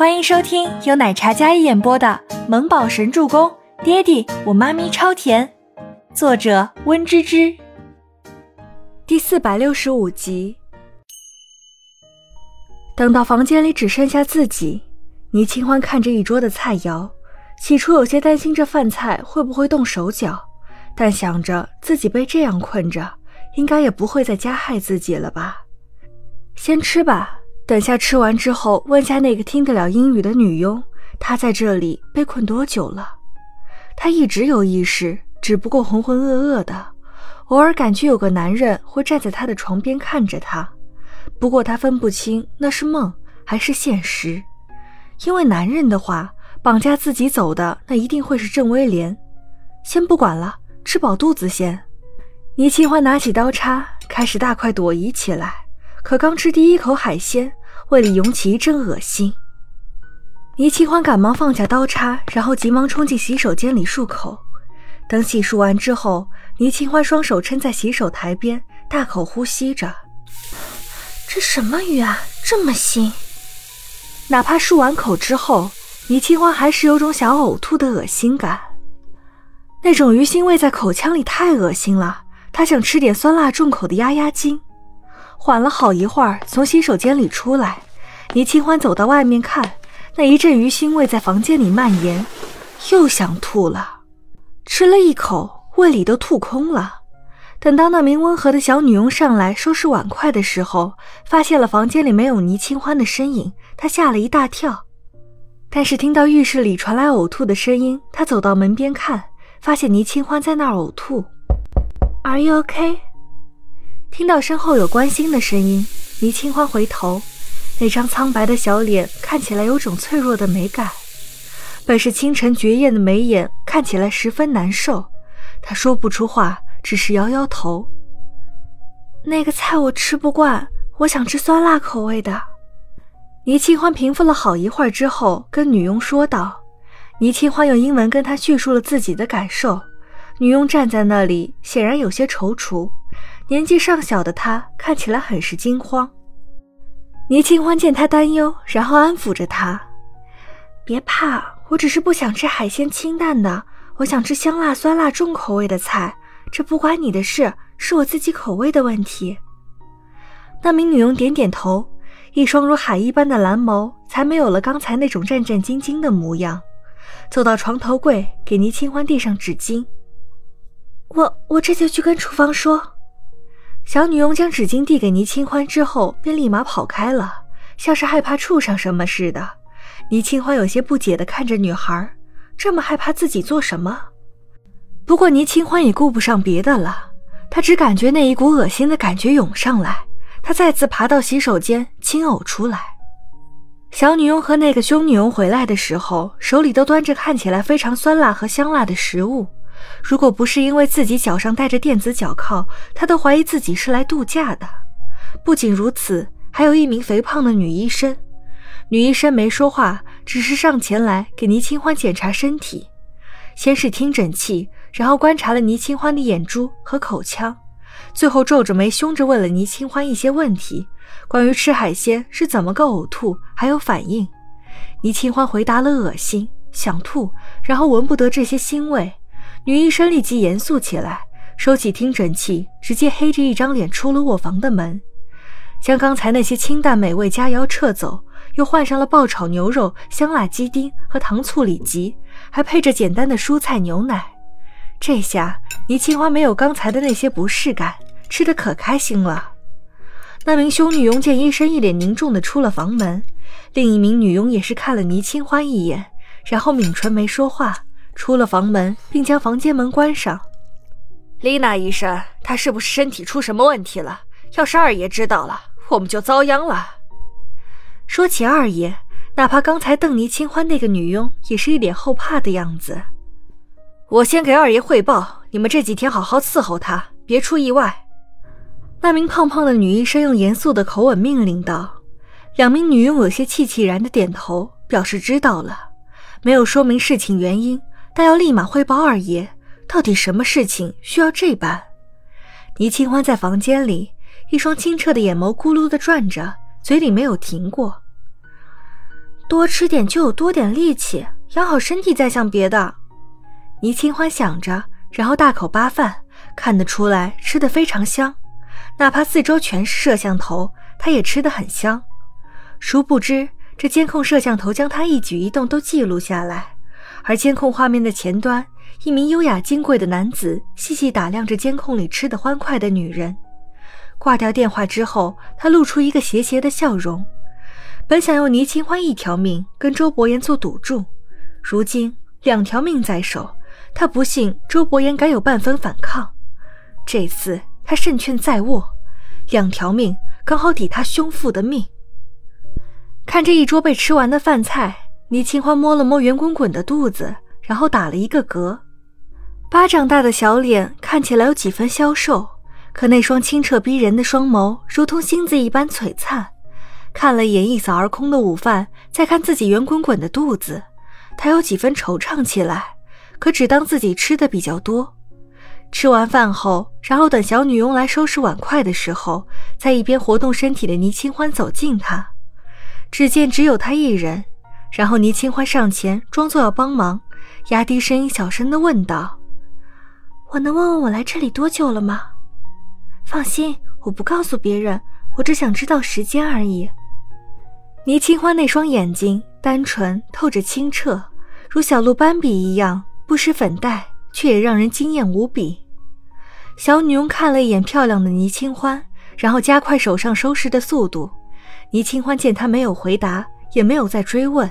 欢迎收听由奶茶嘉一演播的《萌宝神助攻》，爹地我妈咪超甜，作者温芝芝。第四百六十五集。等到房间里只剩下自己，倪清欢看着一桌的菜肴，起初有些担心这饭菜会不会动手脚，但想着自己被这样困着，应该也不会再加害自己了吧。先吃吧。等下吃完之后，问下那个听得了英语的女佣，她在这里被困多久了？她一直有意识，只不过浑浑噩噩的，偶尔感觉有个男人会站在她的床边看着她，不过她分不清那是梦还是现实，因为男人的话，绑架自己走的那一定会是郑威廉。先不管了，吃饱肚子先。倪清欢拿起刀叉，开始大快朵颐起来，可刚吃第一口海鲜。胃里涌起一阵恶心，倪清欢赶忙放下刀叉，然后急忙冲进洗手间里漱口。等洗漱完之后，倪清欢双手撑在洗手台边，大口呼吸着。这什么鱼啊，这么腥！哪怕漱完口之后，倪清欢还是有种想呕吐的恶心感。那种鱼腥味在口腔里太恶心了，她想吃点酸辣重口的压压惊。缓了好一会儿，从洗手间里出来，倪清欢走到外面看，那一阵鱼腥味在房间里蔓延，又想吐了。吃了一口，胃里都吐空了。等到那名温和的小女佣上来收拾碗筷的时候，发现了房间里没有倪清欢的身影，她吓了一大跳。但是听到浴室里传来呕吐的声音，她走到门边看，发现倪清欢在那儿呕吐。Are you okay? 听到身后有关心的声音，倪清欢回头，那张苍白的小脸看起来有种脆弱的美感。本是倾城绝艳的眉眼看起来十分难受，她说不出话，只是摇摇头。那个菜我吃不惯，我想吃酸辣口味的。倪清欢平复了好一会儿之后，跟女佣说道。倪清欢用英文跟她叙述了自己的感受，女佣站在那里，显然有些踌躇。年纪尚小的他看起来很是惊慌。倪清欢见他担忧，然后安抚着他：“别怕，我只是不想吃海鲜清淡的，我想吃香辣酸辣重口味的菜。这不关你的事，是我自己口味的问题。”那名女佣点点头，一双如海一般的蓝眸才没有了刚才那种战战兢兢的模样，走到床头柜，给倪清欢递上纸巾：“我我这就去跟厨房说。”小女佣将纸巾递给倪清欢之后，便立马跑开了，像是害怕触上什么似的。倪清欢有些不解地看着女孩，这么害怕自己做什么？不过倪清欢也顾不上别的了，她只感觉那一股恶心的感觉涌上来，她再次爬到洗手间清呕出来。小女佣和那个凶女佣回来的时候，手里都端着看起来非常酸辣和香辣的食物。如果不是因为自己脚上戴着电子脚铐，他都怀疑自己是来度假的。不仅如此，还有一名肥胖的女医生。女医生没说话，只是上前来给倪清欢检查身体，先是听诊器，然后观察了倪清欢的眼珠和口腔，最后皱着眉，凶着问了倪清欢一些问题，关于吃海鲜是怎么个呕吐，还有反应。倪清欢回答了恶心、想吐，然后闻不得这些腥味。女医生立即严肃起来，收起听诊器，直接黑着一张脸出了卧房的门，将刚才那些清淡美味佳肴撤走，又换上了爆炒牛肉、香辣鸡丁和糖醋里脊，还配着简单的蔬菜牛奶。这下倪清欢没有刚才的那些不适感，吃的可开心了。那名修女佣见医生一脸凝重的出了房门，另一名女佣也是看了倪清欢一眼，然后抿唇没说话。出了房门，并将房间门关上。丽娜医生，她是不是身体出什么问题了？要是二爷知道了，我们就遭殃了。说起二爷，哪怕刚才邓尼清欢那个女佣，也是一脸后怕的样子。我先给二爷汇报，你们这几天好好伺候他，别出意外。那名胖胖的女医生用严肃的口吻命令道。两名女佣有些气气然的点头，表示知道了，没有说明事情原因。但要立马汇报二爷，到底什么事情需要这般？倪清欢在房间里，一双清澈的眼眸咕噜的转着，嘴里没有停过。多吃点就有多点力气，养好身体再想别的。倪清欢想着，然后大口扒饭，看得出来吃得非常香。哪怕四周全是摄像头，他也吃得很香。殊不知，这监控摄像头将他一举一动都记录下来，而监控画面的前端，一名优雅金贵的男子细细打量着监控里吃得欢快的女人。挂掉电话之后，他露出一个邪邪的笑容。本想用倪清欢一条命跟周伯言做赌注，如今两条命在手，他不信周伯言敢有半分反抗。这次他胜券在握，两条命刚好抵他兄父的命。看着一桌被吃完的饭菜，倪清欢摸了摸圆滚滚的肚子，然后打了一个嗝。巴掌大的小脸看起来有几分消瘦，可那双清澈逼人的双眸如同星子一般璀璨。看了一眼一扫而空的午饭，再看自己圆滚滚的肚子，他有几分惆怅起来。可只当自己吃的比较多。吃完饭后，然后等小女佣来收拾碗筷的时候，在一边活动身体的倪清欢走近他。只见只有他一人，然后倪清欢上前，装作要帮忙，压低声音小声的问道：“我能问问我来这里多久了吗？放心，我不告诉别人，我只想知道时间而已。”倪清欢那双眼睛单纯透着清澈，如小鹿斑比一样，不施粉黛，却也让人惊艳无比。小女佣看了一眼漂亮的倪清欢，然后加快手上收拾的速度。倪清欢见他没有回答，也没有再追问，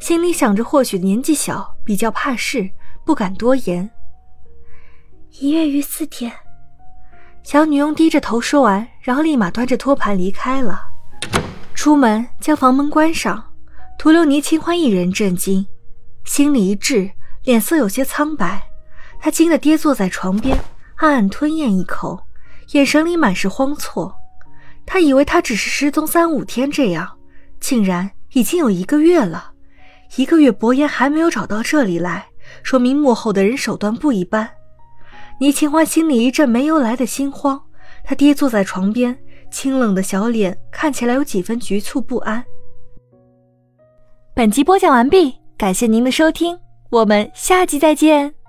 心里想着或许年纪小，比较怕事，不敢多言。一月余四天，小女佣低着头说完，然后立马端着托盘离开了。出门将房门关上，屠留尼清欢一人震惊，心里一滞，脸色有些苍白。他惊得跌坐在床边，暗暗吞咽一口，眼神里满是慌错。他以为他只是失踪三五天这样，竟然已经有一个月了。一个月，伯言还没有找到这里来，说明幕后的人手段不一般。倪清欢心里一阵没由来的心慌，他跌坐在床边，清冷的小脸看起来有几分局促不安。本集播讲完毕，感谢您的收听，我们下集再见。